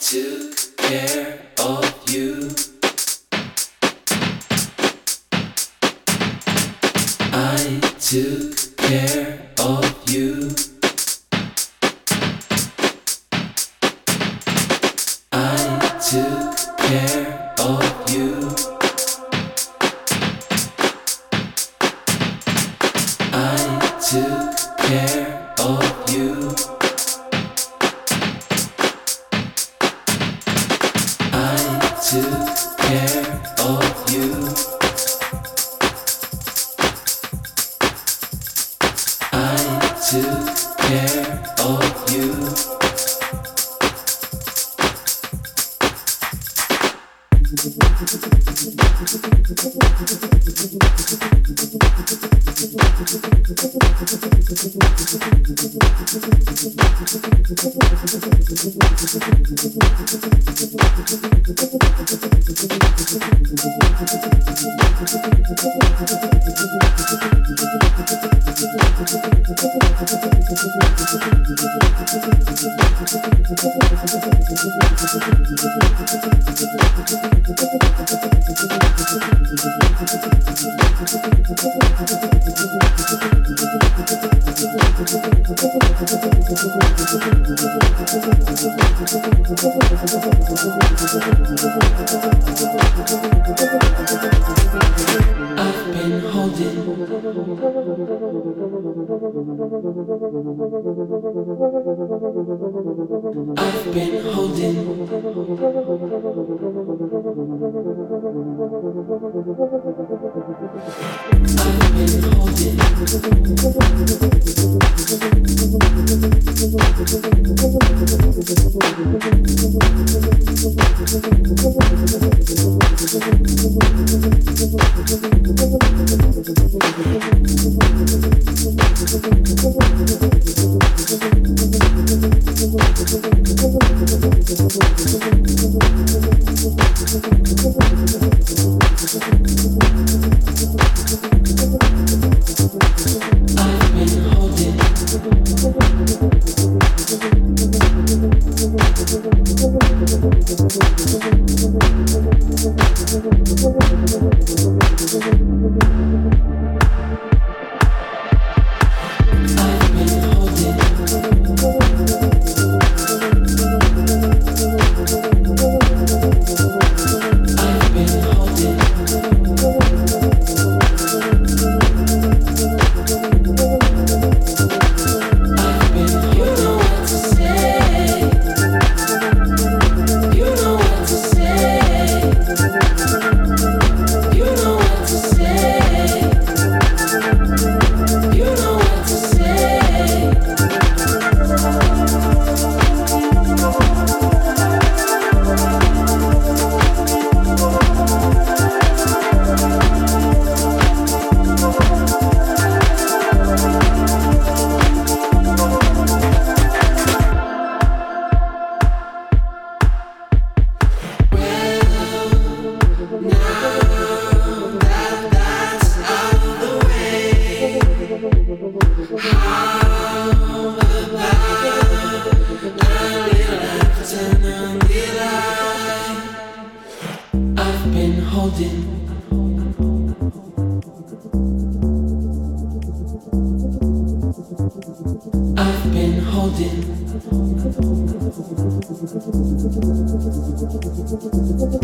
to care of you. I took care of you. Thank you. Thank you.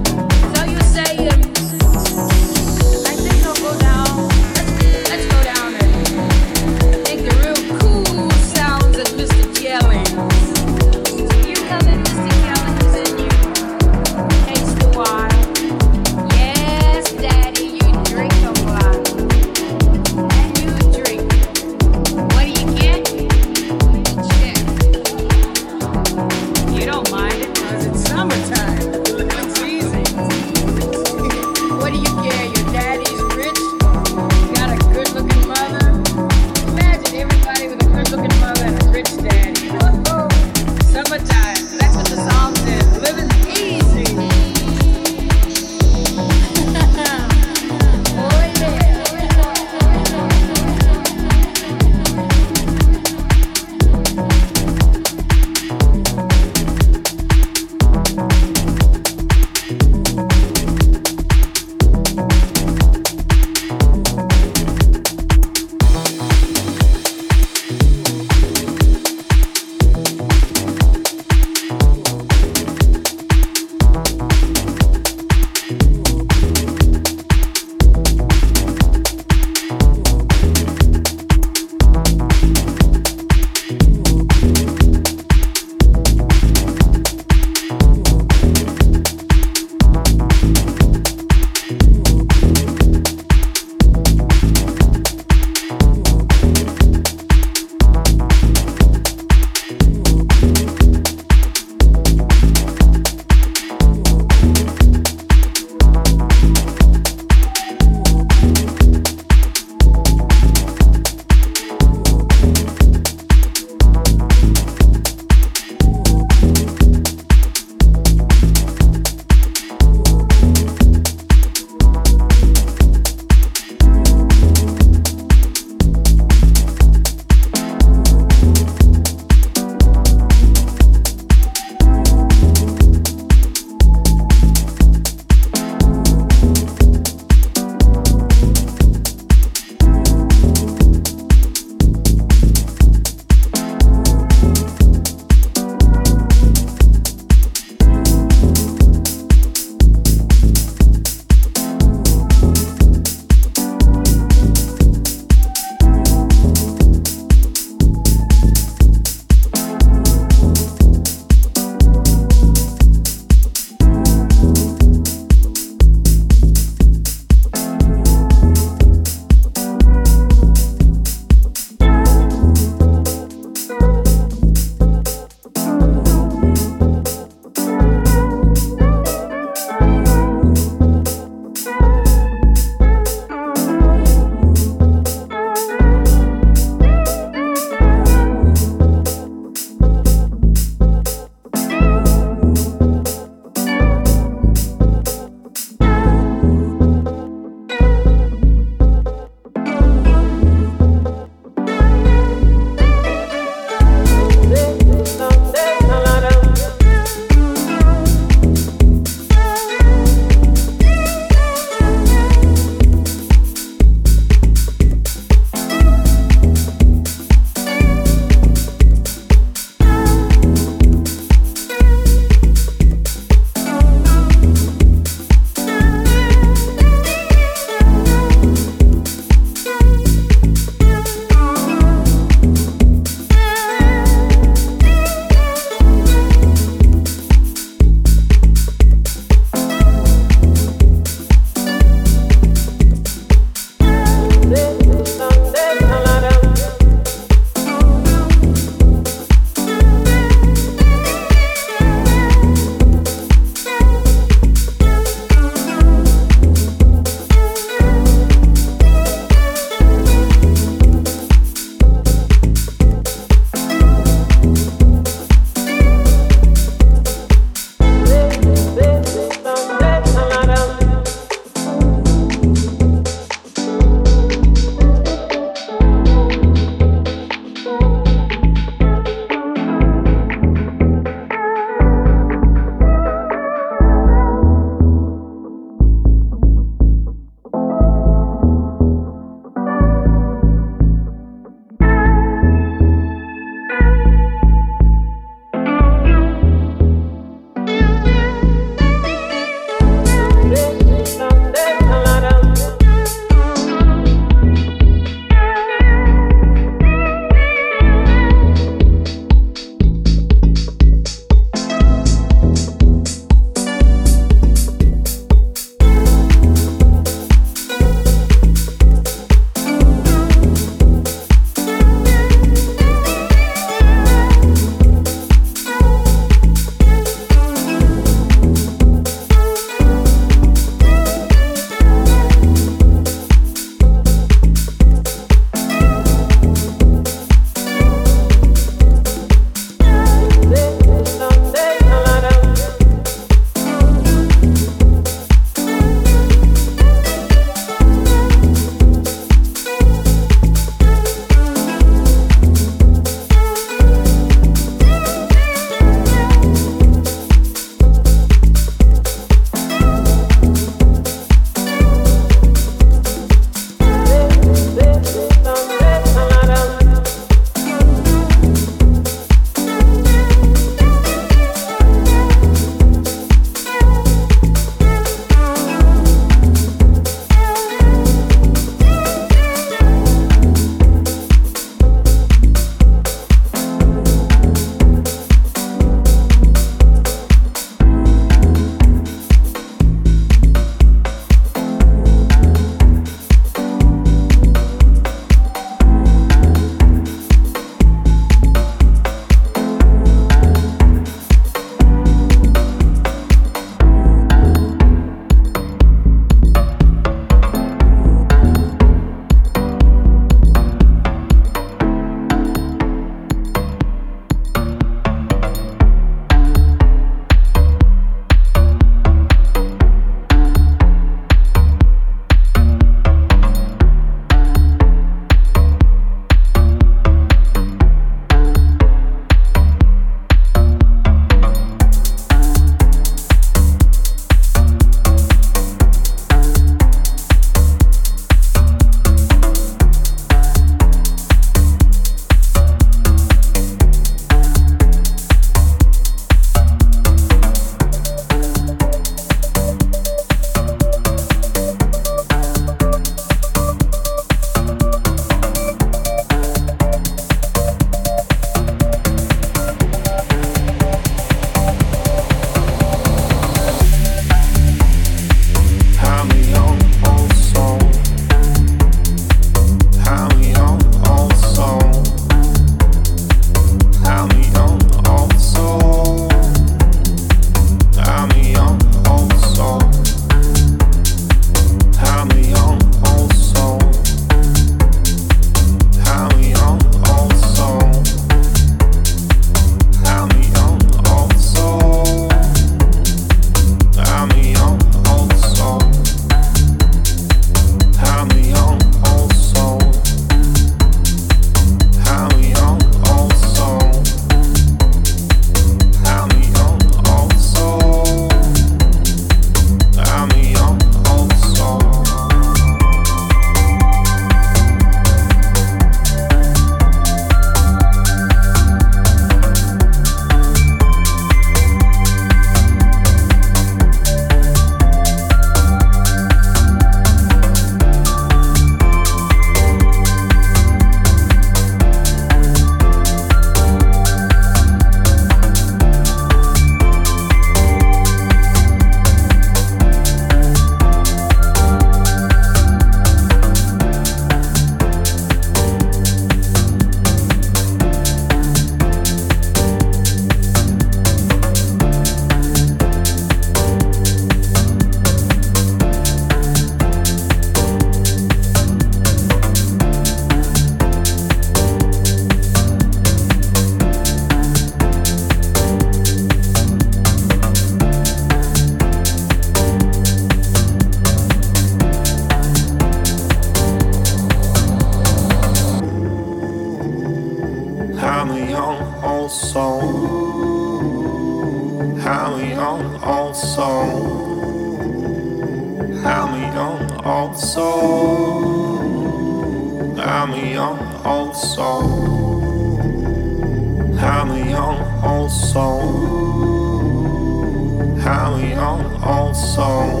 I'm a young old soul.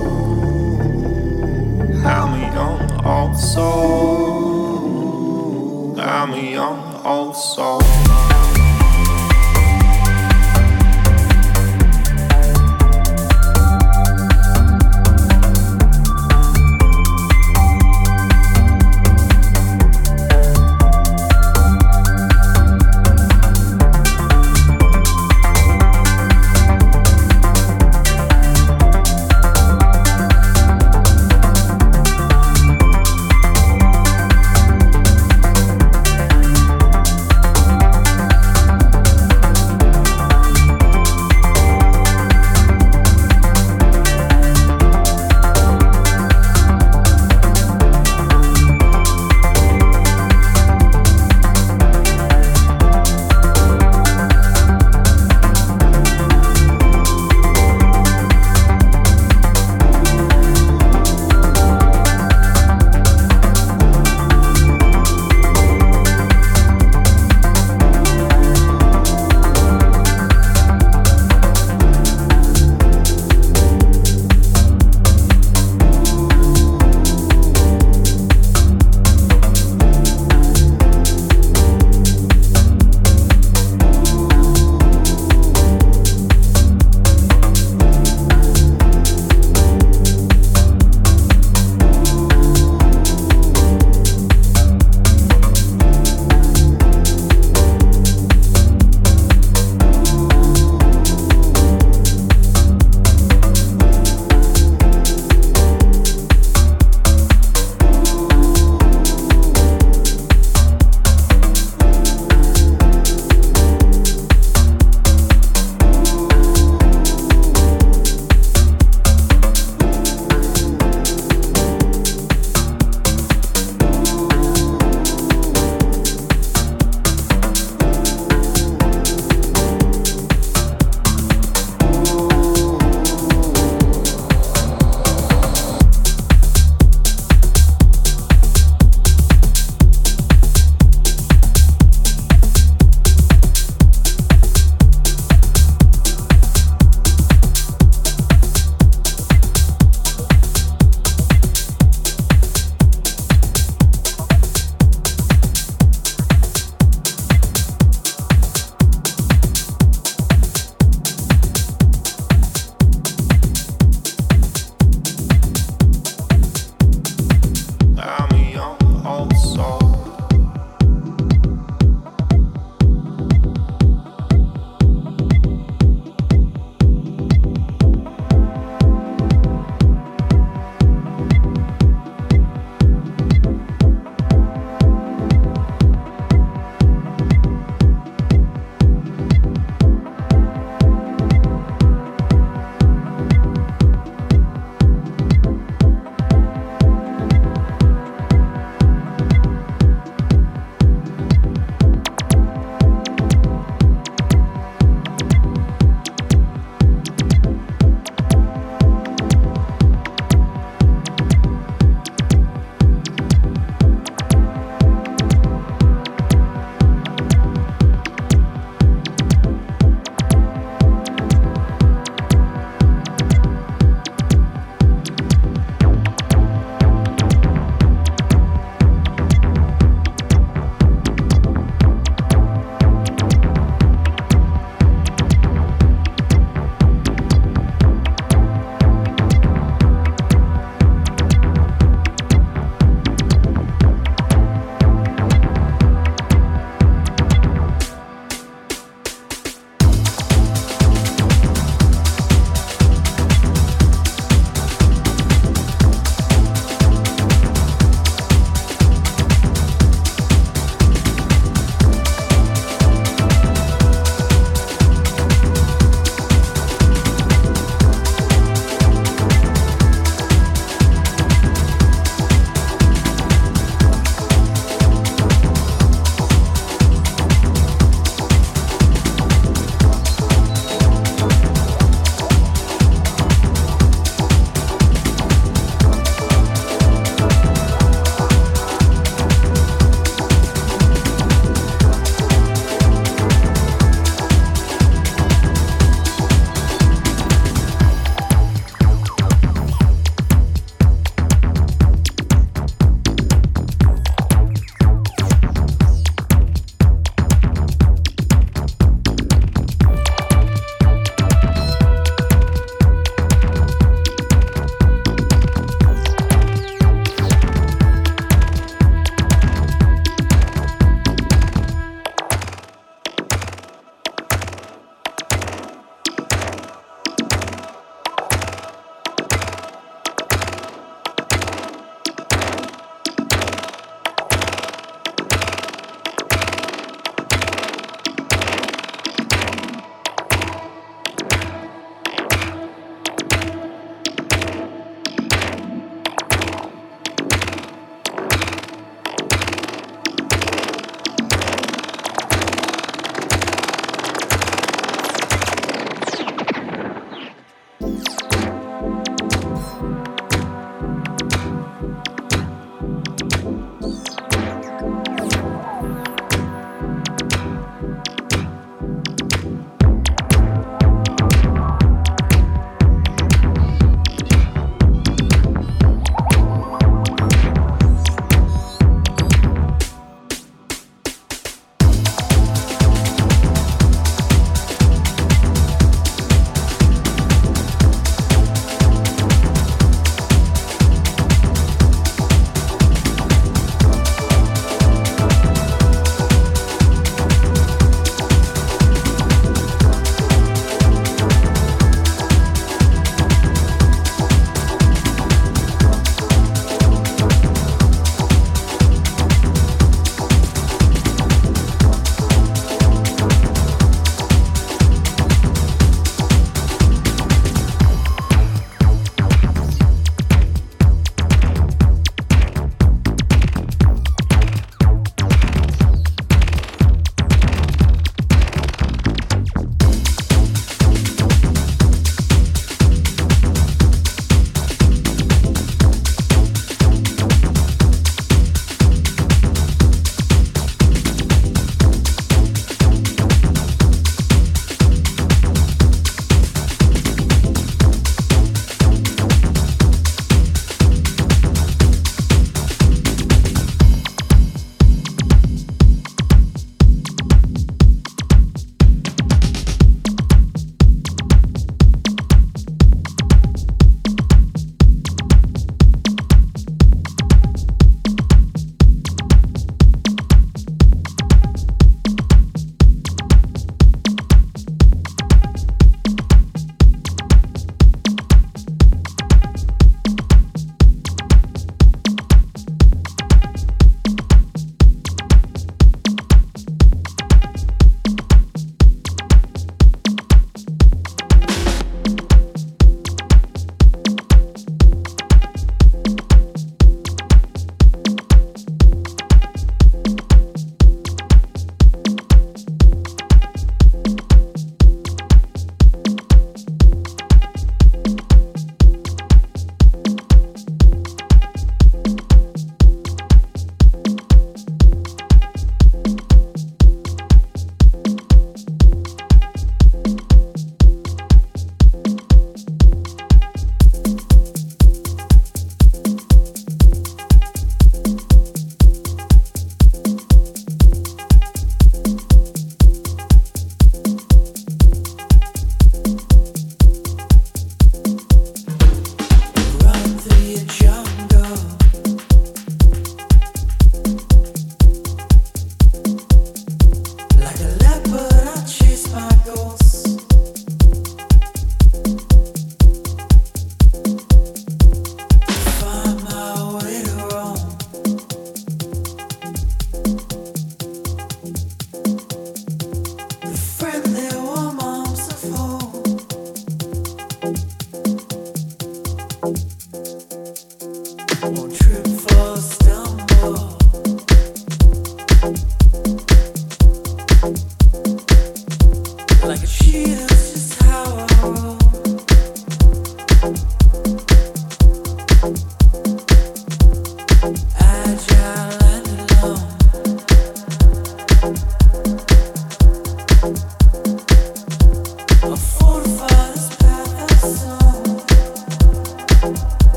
A young old soul. A young old soul.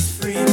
free.